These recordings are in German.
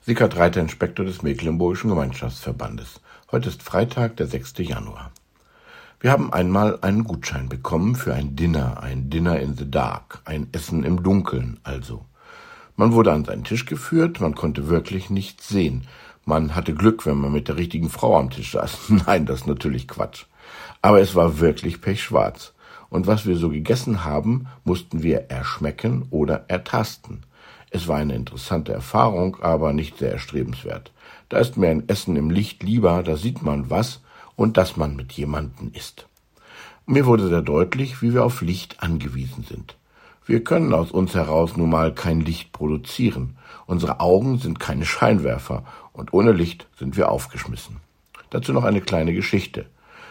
Sickert Reiter, Inspektor des Mecklenburgischen Gemeinschaftsverbandes. Heute ist Freitag, der 6. Januar. Wir haben einmal einen Gutschein bekommen für ein Dinner, ein Dinner in the Dark, ein Essen im Dunkeln also. Man wurde an seinen Tisch geführt, man konnte wirklich nichts sehen. Man hatte Glück, wenn man mit der richtigen Frau am Tisch saß. Nein, das ist natürlich Quatsch. Aber es war wirklich pechschwarz. Und was wir so gegessen haben, mussten wir erschmecken oder ertasten. Es war eine interessante Erfahrung, aber nicht sehr erstrebenswert. Da ist mir ein Essen im Licht lieber, da sieht man was und dass man mit jemanden isst. Mir wurde sehr deutlich, wie wir auf Licht angewiesen sind. Wir können aus uns heraus nun mal kein Licht produzieren. Unsere Augen sind keine Scheinwerfer und ohne Licht sind wir aufgeschmissen. Dazu noch eine kleine Geschichte.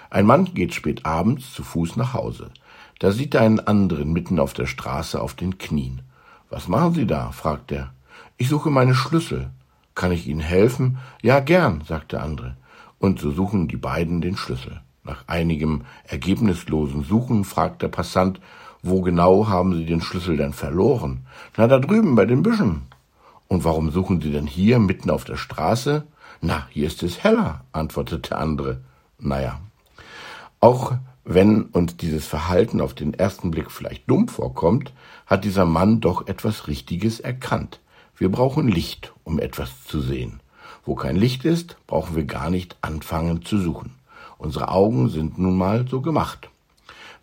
Ein Mann geht spät abends zu Fuß nach Hause. Da sieht er einen anderen mitten auf der Straße auf den Knien. Was machen Sie da? fragt er. Ich suche meine Schlüssel. Kann ich Ihnen helfen? Ja, gern, sagt der andere. Und so suchen die beiden den Schlüssel. Nach einigem ergebnislosen Suchen fragt der Passant, wo genau haben Sie den Schlüssel denn verloren? Na, da drüben bei den Büschen. Und warum suchen Sie denn hier mitten auf der Straße? Na, hier ist es heller, antwortet der andere. Naja. Auch wenn uns dieses Verhalten auf den ersten Blick vielleicht dumm vorkommt, hat dieser Mann doch etwas Richtiges erkannt. Wir brauchen Licht, um etwas zu sehen. Wo kein Licht ist, brauchen wir gar nicht anfangen zu suchen. Unsere Augen sind nun mal so gemacht.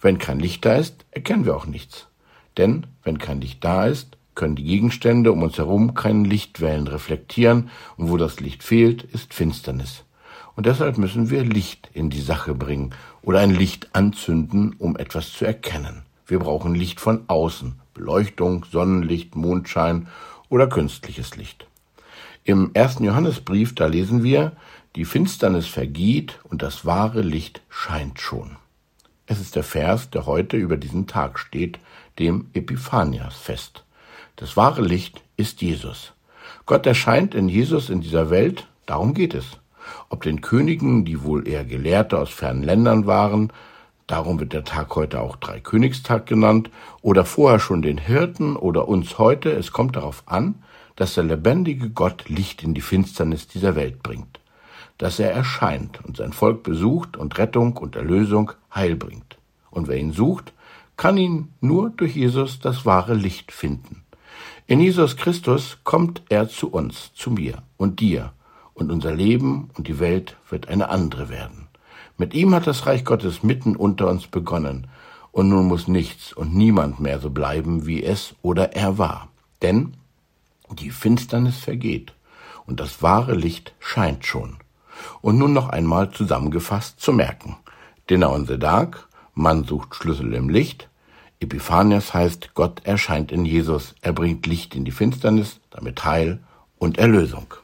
Wenn kein Licht da ist, erkennen wir auch nichts. Denn wenn kein Licht da ist, können die Gegenstände um uns herum keine Lichtwellen reflektieren, und wo das Licht fehlt, ist Finsternis. Und deshalb müssen wir Licht in die Sache bringen oder ein Licht anzünden, um etwas zu erkennen. Wir brauchen Licht von außen, Beleuchtung, Sonnenlicht, Mondschein oder künstliches Licht. Im ersten Johannesbrief, da lesen wir, die Finsternis vergeht und das wahre Licht scheint schon. Es ist der Vers, der heute über diesen Tag steht, dem Epiphaniasfest. Das wahre Licht ist Jesus. Gott erscheint in Jesus in dieser Welt, darum geht es. Ob den Königen, die wohl eher Gelehrte aus fernen Ländern waren, darum wird der Tag heute auch Dreikönigstag genannt, oder vorher schon den Hirten oder uns heute, es kommt darauf an, dass der lebendige Gott Licht in die Finsternis dieser Welt bringt, dass er erscheint und sein Volk besucht und Rettung und Erlösung Heil bringt. Und wer ihn sucht, kann ihn nur durch Jesus das wahre Licht finden. In Jesus Christus kommt er zu uns, zu mir und dir, und unser Leben und die Welt wird eine andere werden. Mit ihm hat das Reich Gottes mitten unter uns begonnen, und nun muss nichts und niemand mehr so bleiben, wie es oder er war. Denn die Finsternis vergeht, und das wahre Licht scheint schon. Und nun noch einmal zusammengefasst zu merken. Dinner on the Dark, man sucht Schlüssel im Licht, Epiphanias heißt, Gott erscheint in Jesus, er bringt Licht in die Finsternis, damit Heil und Erlösung.